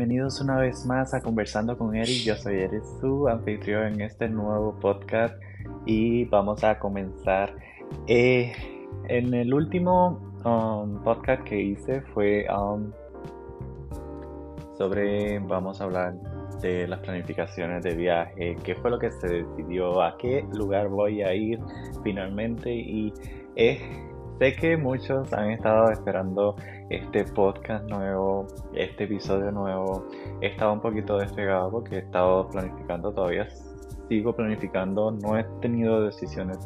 bienvenidos una vez más a Conversando con Eric. Yo soy Eric, su anfitrión en este nuevo podcast y vamos a comenzar. Eh, en el último um, podcast que hice fue um, sobre, vamos a hablar de las planificaciones de viaje, qué fue lo que se decidió, a qué lugar voy a ir finalmente y eh, sé que muchos han estado esperando este podcast nuevo, este episodio nuevo. He estado un poquito despegado porque he estado planificando todavía, sigo planificando, no he tenido decisiones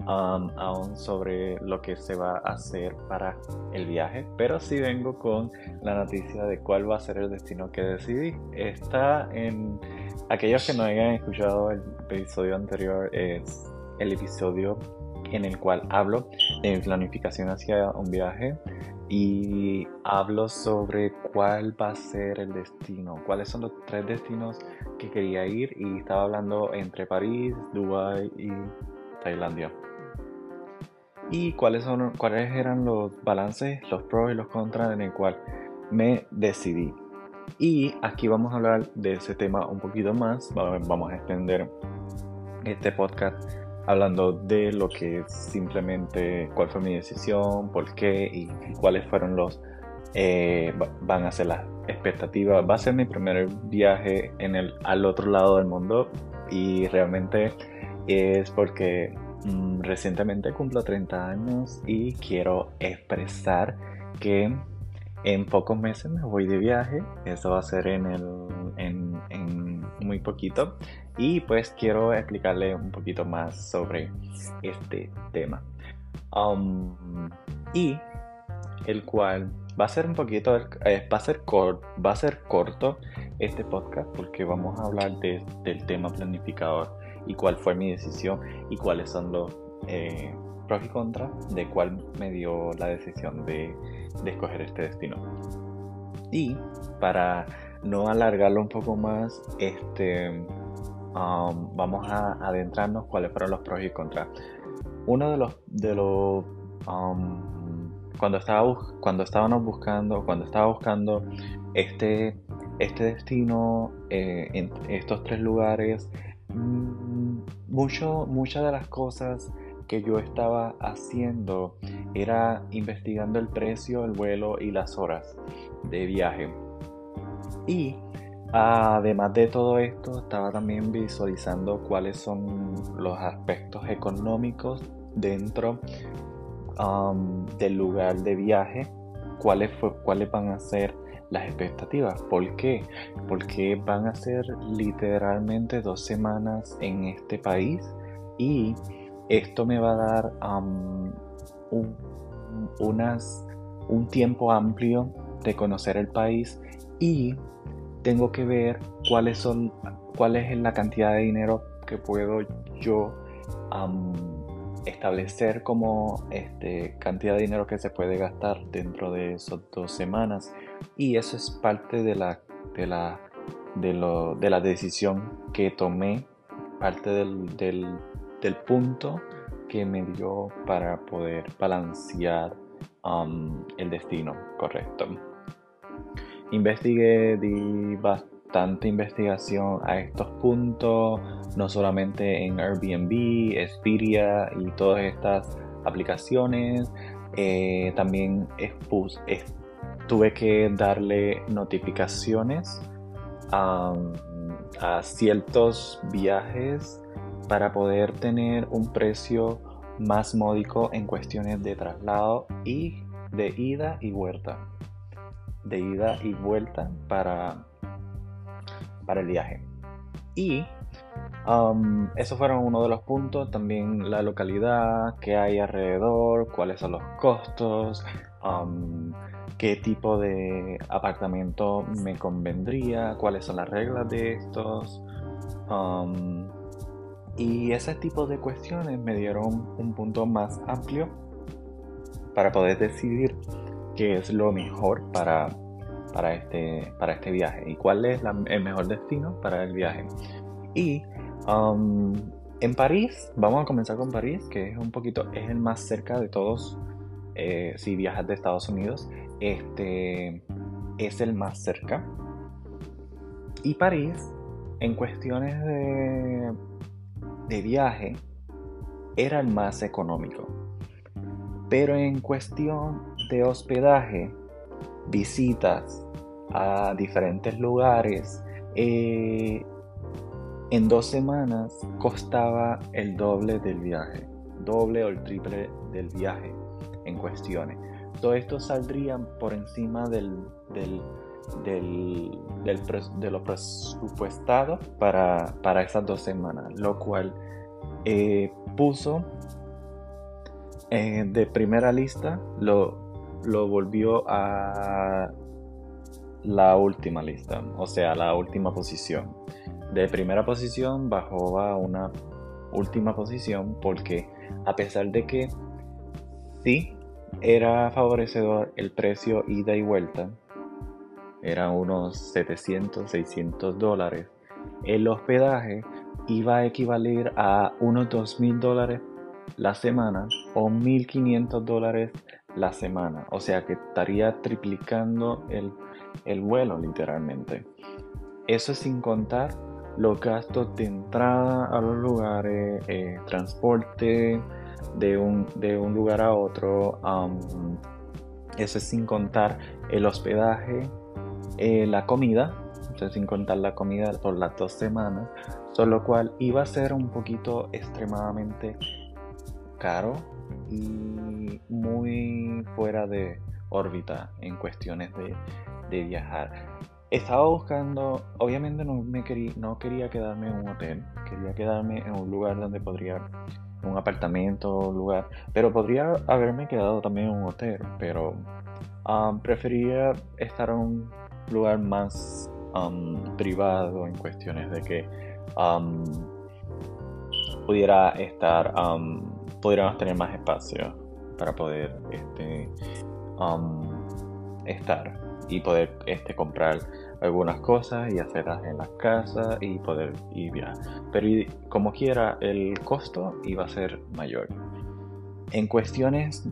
um, aún sobre lo que se va a hacer para el viaje, pero sí vengo con la noticia de cuál va a ser el destino que decidí. Está en aquellos que no hayan escuchado el episodio anterior, es el episodio en el cual hablo de mi planificación hacia un viaje y hablo sobre cuál va a ser el destino, cuáles son los tres destinos que quería ir y estaba hablando entre París, Dubái y Tailandia. Y cuáles son cuáles eran los balances, los pros y los contras en el cual me decidí. Y aquí vamos a hablar de ese tema un poquito más, vamos a extender este podcast hablando de lo que simplemente cuál fue mi decisión, por qué y, cuáles fueron los eh, van a ser las expectativas. Va a ser mi primer viaje en el, al otro lado del mundo y realmente es porque mm, recientemente cumplo 30 años y quiero expresar que en pocos meses me voy de viaje. Eso va a ser en, el, en, en muy poquito. Y pues quiero explicarle un poquito más sobre este tema. Um, y el cual va a ser un poquito, eh, va, a ser va a ser corto este podcast porque vamos a hablar de, del tema planificador y cuál fue mi decisión y cuáles son los eh, pros y contras de cuál me dio la decisión de, de escoger este destino. Y para no alargarlo un poco más, este Um, vamos a adentrarnos cuáles fueron los pros y contras. Uno de los, de los um, cuando estaba cuando estábamos buscando, cuando estaba buscando este, este destino eh, en estos tres lugares, mm, mucho, muchas de las cosas que yo estaba haciendo era investigando el precio, el vuelo y las horas de viaje. Y Además de todo esto, estaba también visualizando cuáles son los aspectos económicos dentro del lugar de viaje, cuáles, cuáles van a ser las expectativas. ¿Por qué? Porque van a ser literalmente dos semanas en este país y esto me va a dar un, un tiempo amplio de conocer el país y tengo que ver cuáles son, cuál es la cantidad de dinero que puedo yo establecer como este, cantidad de dinero que se puede gastar dentro de esas dos semanas. Y eso es parte de la, de la, de lo, de la decisión que tomé, parte del, del, del punto que me dio para poder balancear el destino correcto. Investigué, di bastante investigación a estos puntos, no solamente en Airbnb, Expedia y todas estas aplicaciones. Eh, también tuve que darle notificaciones a ciertos viajes para poder tener un precio más módico en cuestiones de traslado y de ida y vuelta de ida y vuelta para, para el viaje. Y um, esos fueron uno de los puntos. También la localidad, qué hay alrededor, cuáles son los costos, um, qué tipo de apartamento me convendría, cuáles son las reglas de estos. Um, y ese tipo de cuestiones me dieron un punto más amplio para poder decidir qué es lo mejor para, para, este, para este viaje y cuál es el mejor destino para el viaje. Y um, en París, vamos a comenzar con París, que es un poquito, es el más cerca de todos. Eh, si viajas de Estados Unidos, este es el más cerca. y París, en cuestiones de, de viaje, era el más económico. Pero en cuestión hospedaje, visitas a diferentes lugares, eh, en dos semanas costaba el doble del viaje, doble o el triple del viaje en cuestiones. Todo esto saldría por encima del, del, del, de lo presupuestado para, para, esas dos semanas, lo cual eh, puso eh, de primera lista, lo, lo volvió a la última lista, o sea, la última posición. De primera posición bajó a una última posición porque a pesar de que sí era favorecedor el precio ida y vuelta, eran unos 700, 600 dólares, el hospedaje iba a equivaler a unos 2.000 dólares la semana o 1.500 dólares la semana. O sea que estaría triplicando el, el vuelo literalmente. Eso sin contar los gastos de entrada a los lugares, eh, transporte de un, de un, lugar a otro. eso es sin contar el hospedaje, eh, la comida, entonces sin contar la comida por las dos semanas, con lo cual iba a ser un poquito extremadamente caro y muy fuera de órbita en cuestiones de, de viajar. Estaba buscando, obviamente no, me quería, no quería quedarme en un hotel, quería quedarme en un lugar donde podría, un apartamento, un lugar, pero podría haberme quedado también en un hotel, pero um, prefería estar en un lugar más um, privado en cuestiones de que um, pudiera estar, pudiéramos tener más espacio para poder este, estar y poder este, comprar algunas cosas y hacerlas en las casas y poder ir viajar. Pero como quiera, el costo iba a ser mayor. En cuestiones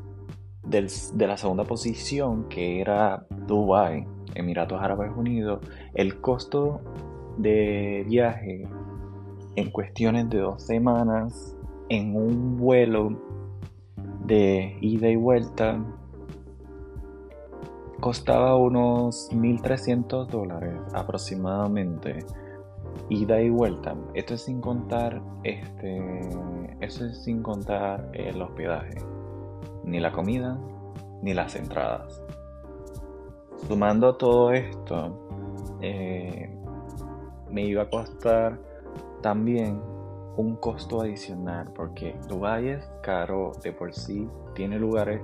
de la segunda posición, que era Dubai, Emiratos Árabes Unidos, el costo de viaje en cuestiones de dos semanas en un vuelo de ida y vuelta costaba unos 1.300 dólares aproximadamente ida y vuelta. Esto es sin contar este eso es sin contar el hospedaje ni la comida ni las entradas. Sumando todo esto eh, me iba a costar también un costo adicional porque Dubai es caro de por sí tiene lugares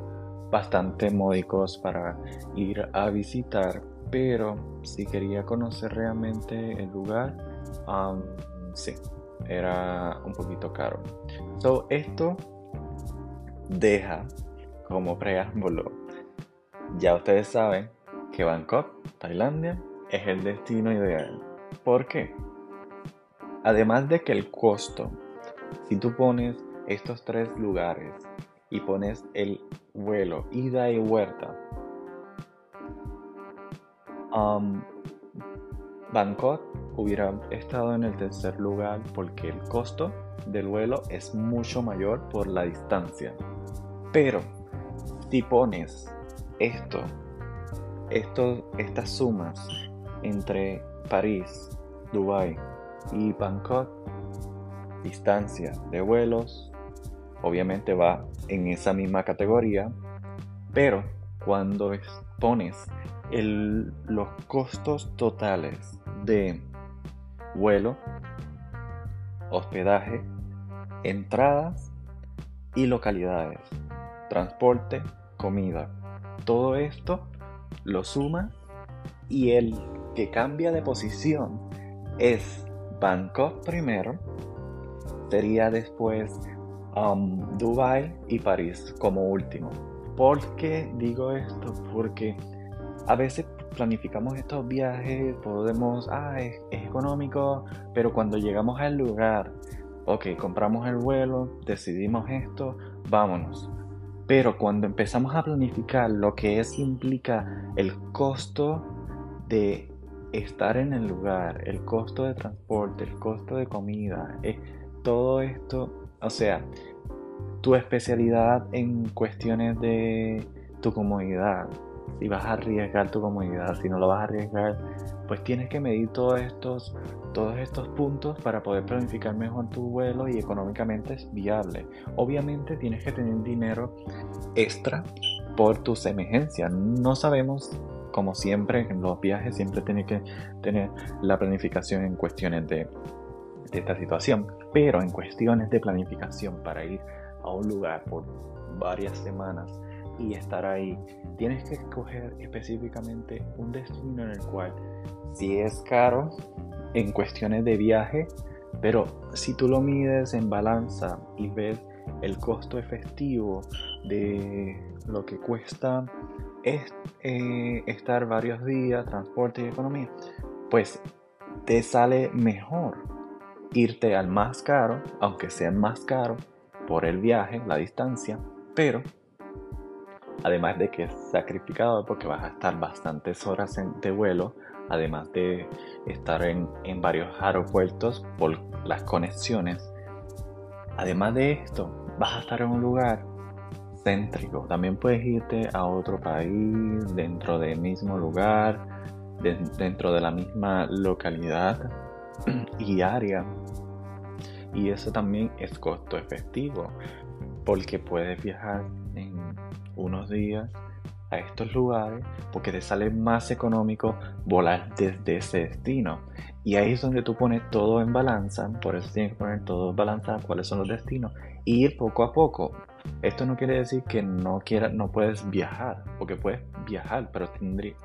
bastante módicos para ir a visitar, pero si quería conocer realmente el lugar, um, sí, era un poquito caro. So, esto deja como preámbulo. Ya ustedes saben que Bangkok, Tailandia, es el destino ideal. ¿Por qué? Además de que el costo, si tú pones estos tres lugares y pones el vuelo, ida y vuelta. Um, Bangkok hubiera estado en el tercer lugar porque el costo del vuelo es mucho mayor por la distancia. Pero si pones esto, esto estas sumas entre París, Dubai y Bangkok, distancia de vuelos, obviamente va en esa misma categoría, pero cuando pones los costos totales de vuelo, hospedaje, entradas y localidades, transporte, comida, todo esto lo suma y el que cambia de posición es Bangkok primero, sería después um, Dubai y París como último. ¿Por qué digo esto? Porque a veces planificamos estos viajes, podemos, ah, es, económico, pero cuando llegamos al lugar, ok, compramos el vuelo, decidimos esto, vámonos. Pero cuando empezamos a planificar lo que es implica el costo de estar en el lugar, el costo de transporte, el costo de comida, eh, todo esto, o sea, tu especialidad en cuestiones de tu comodidad, si vas a arriesgar tu comodidad, si no lo vas a arriesgar, pues tienes que medir todos estos, todos estos puntos para poder planificar mejor tu vuelo y económicamente es viable. Obviamente tienes que tener dinero extra por tus emergencias. No sabemos, como siempre en los viajes, siempre tienes que tener la planificación en cuestiones de, de esta situación, pero en cuestiones de planificación para ir a un lugar por varias semanas y estar ahí, tienes que escoger específicamente un destino en el cual si es caro en cuestiones de viaje, pero si tú lo mides en balanza y ves el costo efectivo de lo que cuesta es, eh, estar varios días, transporte y economía, pues te sale mejor irte al más caro, aunque sea más caro por el viaje, la distancia, pero además de que es sacrificado porque vas a estar bastantes horas de vuelo, además de estar en, en varios aeropuertos por las conexiones. Además de esto, vas a estar en un lugar También puedes irte a otro país, dentro del mismo lugar, dentro de la misma localidad y área. Y eso también es costo efectivo, porque puedes viajar en unos días a estos lugares porque te sale más económico volar desde ese destino. Y ahí es donde tú pones todo en balanza, por eso tienes que poner todo en balanza, cuáles son los destinos, e ir poco a poco. Esto no quiere decir que no, quiera, no puedes viajar, porque puedes viajar, pero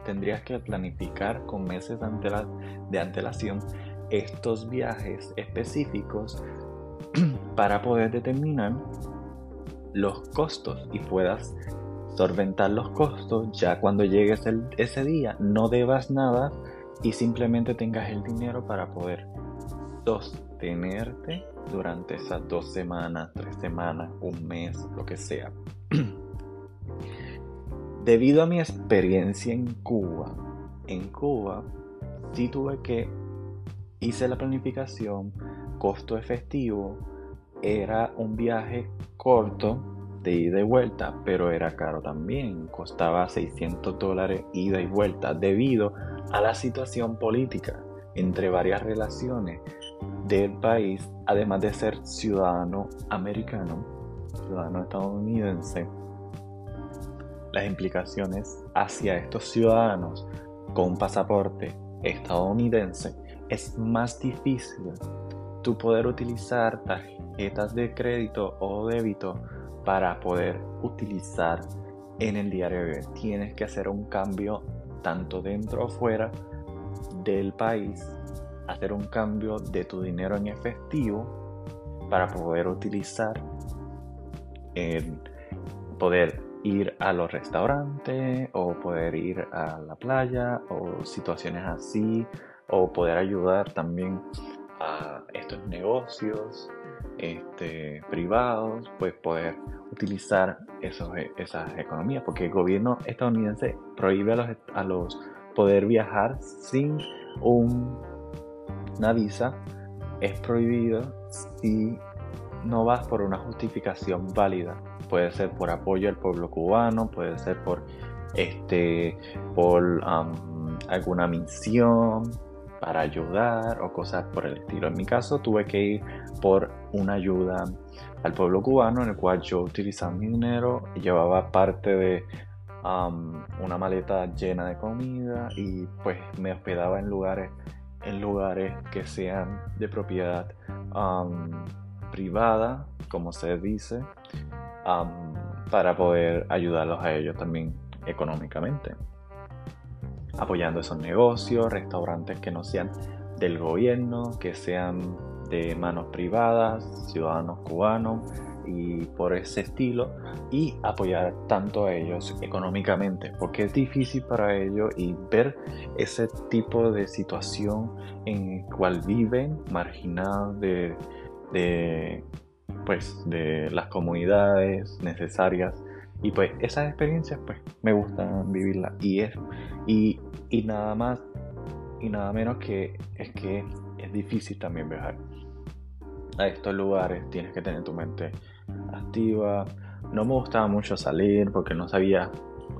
tendrías que planificar con meses de, de antelación estos viajes específicos para poder determinar los costos y puedas solventar los costos ya cuando llegues ese día no debas nada y simplemente tengas el dinero para poder sostenerte durante esas dos semanas, tres semanas, un mes, lo que sea. Debido a mi experiencia en Cuba, en Cuba sí tuve que hice la planificación, costo efectivo, era un viaje corto de ida y vuelta, pero era caro también, costaba 600 dólares ida y vuelta debido a la situación política entre varias relaciones del país, además de ser ciudadano americano, ciudadano estadounidense, las implicaciones hacia estos ciudadanos con pasaporte estadounidense es más difícil tú poder utilizar tarjetas de crédito o débito para poder utilizar en el diario Tienes que hacer un cambio tanto dentro o fuera del país, hacer un cambio de tu dinero en efectivo para poder utilizar, poder ir a los restaurantes o poder ir a la playa o situaciones así o poder ayudar también a estos negocios este, privados, pues poder utilizar esos, esas economías, porque el gobierno estadounidense prohíbe a los, a los poder viajar sin una visa, es prohibido si no vas por una justificación válida. Puede ser por apoyo al pueblo cubano, puede ser por este por alguna misión, para ayudar o cosas por el estilo. En mi caso tuve que ir por una ayuda al pueblo cubano en el cual yo utilizaba mi dinero llevaba parte de una maleta llena de comida y pues me hospedaba en lugares en lugares que sean de propiedad privada como se dice para poder ayudarlos a ellos también económicamente. Apoyando esos negocios, restaurantes que no sean del gobierno, que sean de manos privadas, ciudadanos cubanos y por ese estilo y apoyar tanto a ellos económicamente porque es difícil para ellos y ver ese tipo de situación en el cual viven marginados de, de pues de las comunidades necesarias y pues esas experiencias pues me gustan vivirlas y es y, y nada más y nada menos que es que es difícil también viajar. A estos lugares tienes que tener tu mente activa. No me gustaba mucho salir porque no sabía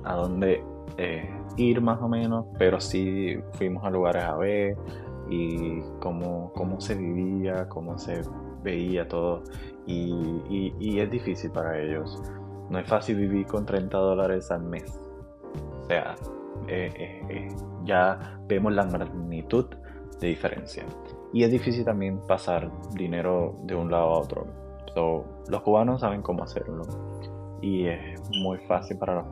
a dónde eh, ir más o menos, pero sí fuimos a lugares a ver y cómo, cómo se vivía, cómo se veía todo y, y, es difícil para ellos. No es fácil vivir con 30 dólares al mes. O sea, eh, eh, eh, ya vemos la magnitud de diferencia. Y es difícil también pasar dinero de un lado a otro. los cubanos saben cómo hacerlo. Y es muy fácil para,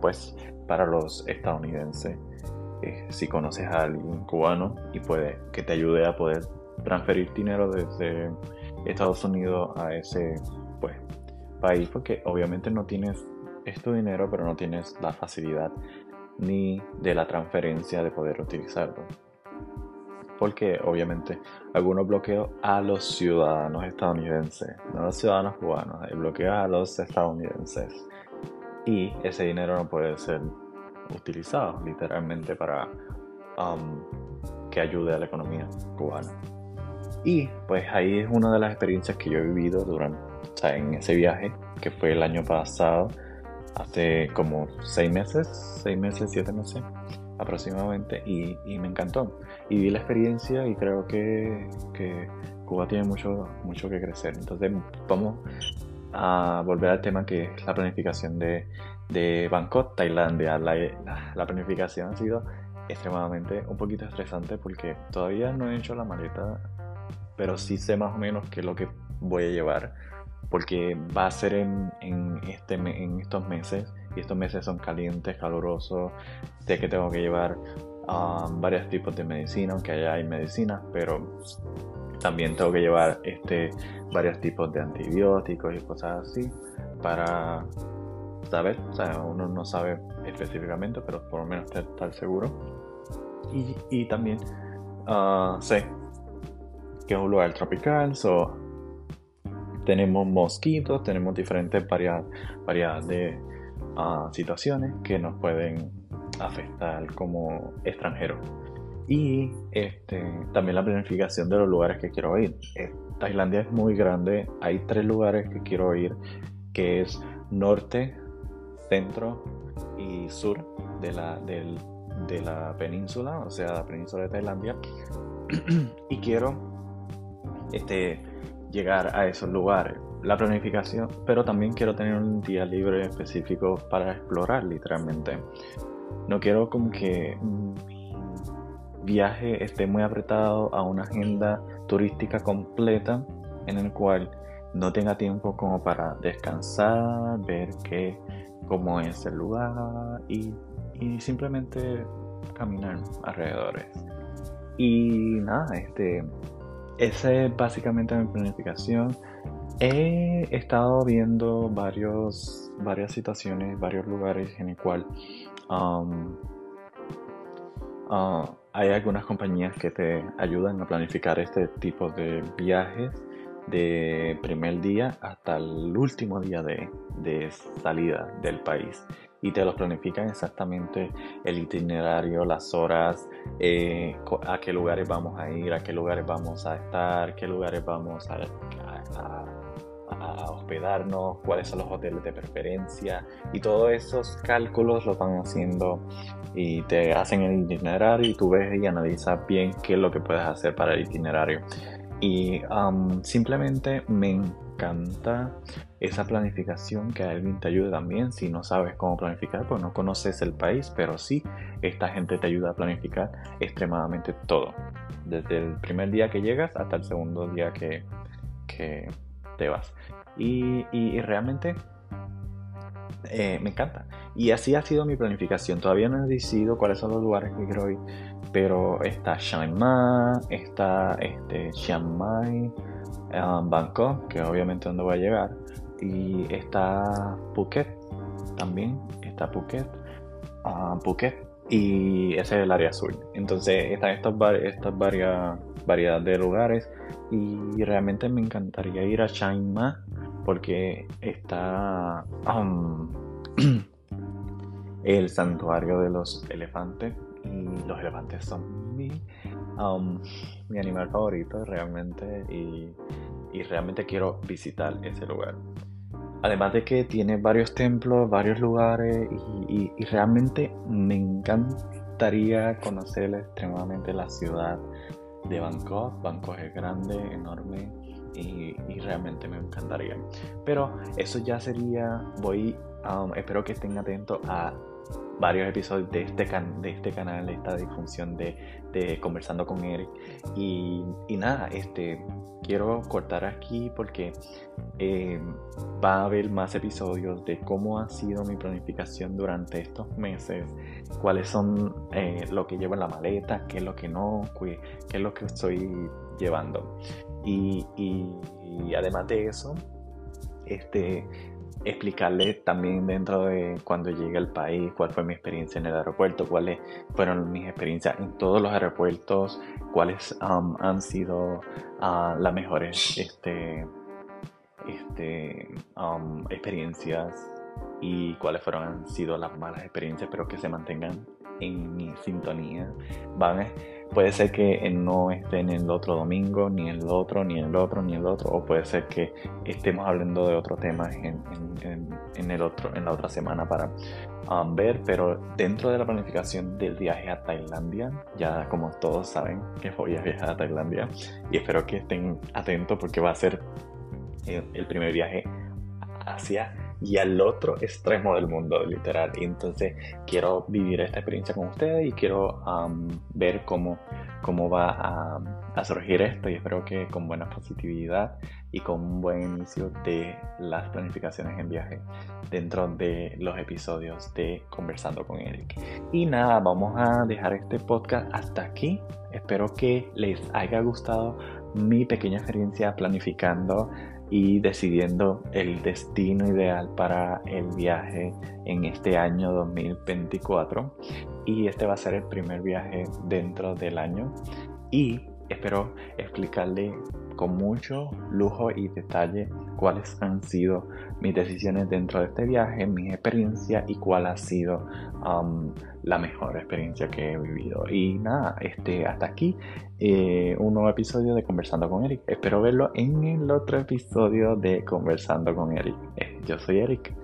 pues, para los estadounidenses. si conoces a alguien cubano y puede que te ayude a poder transferir dinero desde Estados Unidos a ese pues, país, porque obviamente no tienes este dinero, pero no tienes la facilidad ni de la transferencia de poder utilizarlo. Porque obviamente algunos bloqueos a los ciudadanos estadounidenses, no a los ciudadanos cubanos, hay bloqueos a los estadounidenses. Y ese dinero no puede ser utilizado literalmente para um, que ayude a la economía cubana. Y pues ahí es una de las experiencias que yo he vivido durante, o sea, en ese viaje, que fue el año pasado, hace como seis meses, seis meses, siete meses aproximadamente, y, me encantó. Y vi la experiencia y creo que, Cuba tiene mucho, mucho que crecer. Entonces vamos a volver al tema que es la planificación de, Bangkok, Tailandia. La, la, planificación ha sido extremadamente un poquito estresante porque todavía no he hecho la maleta pero sí sé más o menos qué es lo que voy a llevar, porque va a ser en, este, en estos meses, y estos meses son calientes, calurosos, sé que tengo que llevar um, varios tipos de medicina, aunque allá hay medicina, pero también tengo que llevar este, varios tipos de antibióticos y cosas así para saber, o sea, uno no sabe específicamente, pero por lo menos estar seguro. Y, y también uh, sé que es un lugar tropical, so, tenemos mosquitos, tenemos diferentes variedades de ah, situaciones que nos pueden afectar como extranjeros. Y este, también la planificación de los lugares que quiero ir. Eh, Tailandia es muy grande, hay tres lugares que quiero ir, que es norte, centro y sur de la, de la península, o sea, la península de Tailandia. y quiero este, llegar a esos lugares. La planificación, pero también quiero tener un día libre específico para explorar literalmente. No quiero como que mi viaje esté muy apretado a una agenda turística completa en el cual no tenga tiempo como para descansar, ver qué, cómo es el lugar y, y simplemente caminar alrededores. Y nada, este, esa es básicamente mi planificación. He estado viendo varios, varias situaciones, varios lugares en el cual uh, hay algunas compañías que te ayudan a planificar este tipo de viajes de primer día hasta el último día de, de salida del país. Y te los planifican exactamente el itinerario, las horas, eh, a qué lugares vamos a ir, a qué lugares vamos a estar, qué lugares vamos a, hospedarnos, cuáles son los hoteles de preferencia y todos esos cálculos los van haciendo y te hacen el itinerario y tú ves y analizas bien qué es lo que puedes hacer para el itinerario. Y simplemente me encanta esa planificación que alguien te ayude también. Si no sabes cómo planificar, pues no conoces el país, pero sí, esta gente te ayuda a planificar extremadamente todo. Desde el primer día que llegas hasta el segundo día que, que Y, realmente eh, me encanta. Y así ha sido mi planificación. Todavía no he decidido cuáles son los lugares que quiero ir. Pero está Chiang Mai, está este, Chiang Mai, um, Bangkok, que obviamente donde voy a llegar y está Phuket también, está Phuket, uh, Phuket y ese es el área azul. Entonces están estas varias variedades de lugares. Y realmente me encantaría ir a Chiang Mai porque está um, el santuario de los elefantes. Y los elefantes son mi um, mi animal favorito realmente. Y, y realmente quiero visitar ese lugar. Además de que tiene varios templos, varios lugares y, y, realmente me encantaría conocer extremadamente la ciudad de Bangkok. Bangkok es grande, enorme y, y realmente me encantaría. Pero eso ya sería, voy, um, espero que estén atentos a varios episodios de este, de este canal, esta difusión de, de Conversando con Eric. Y, y, nada, este, quiero cortar aquí porque eh, va a haber más episodios de cómo ha sido mi planificación durante estos meses, cuáles son eh, lo que llevo en la maleta, qué es lo que no, qué, es lo que estoy llevando. Y, y además de eso, este, explicarle también dentro de cuando llegué al país, cuál fue mi experiencia en el aeropuerto, cuáles fueron mis experiencias en todos los aeropuertos, cuáles um, han sido uh, las mejores este, este, um, experiencias y cuáles fueron han sido las malas experiencias, pero que se mantengan en mi sintonía. Puede ser que no esté el otro domingo, ni el otro, ni el otro, ni el otro, o puede ser que estemos hablando de otro tema en, en, el otro, en la otra semana para um, ver, pero dentro de la planificación del viaje a Tailandia, ya como todos saben que voy a viajar a Tailandia y espero que estén atentos porque va a ser el, el primer viaje hacia y al otro extremo del mundo, literal. Y entonces quiero vivir esta experiencia con ustedes y quiero ver cómo, cómo va a, a, surgir esto y espero que con buena positividad y con un buen inicio de las planificaciones en viaje dentro de los episodios de Conversando con Eric. Y nada, vamos a dejar este podcast hasta aquí. Espero que les haya gustado mi pequeña experiencia planificando y decidiendo el destino ideal para el viaje en este año 2024 y este va a ser el primer viaje dentro del año. Y espero explicarle con mucho lujo y detalle cuáles han sido mis decisiones dentro de este viaje, mis experiencias y cuál ha sido um, la mejor experiencia que he vivido. Y nada, este, hasta aquí eh, un nuevo episodio de Conversando con Eric. Espero verlo en el otro episodio de Conversando con Eric. Eh, yo soy Eric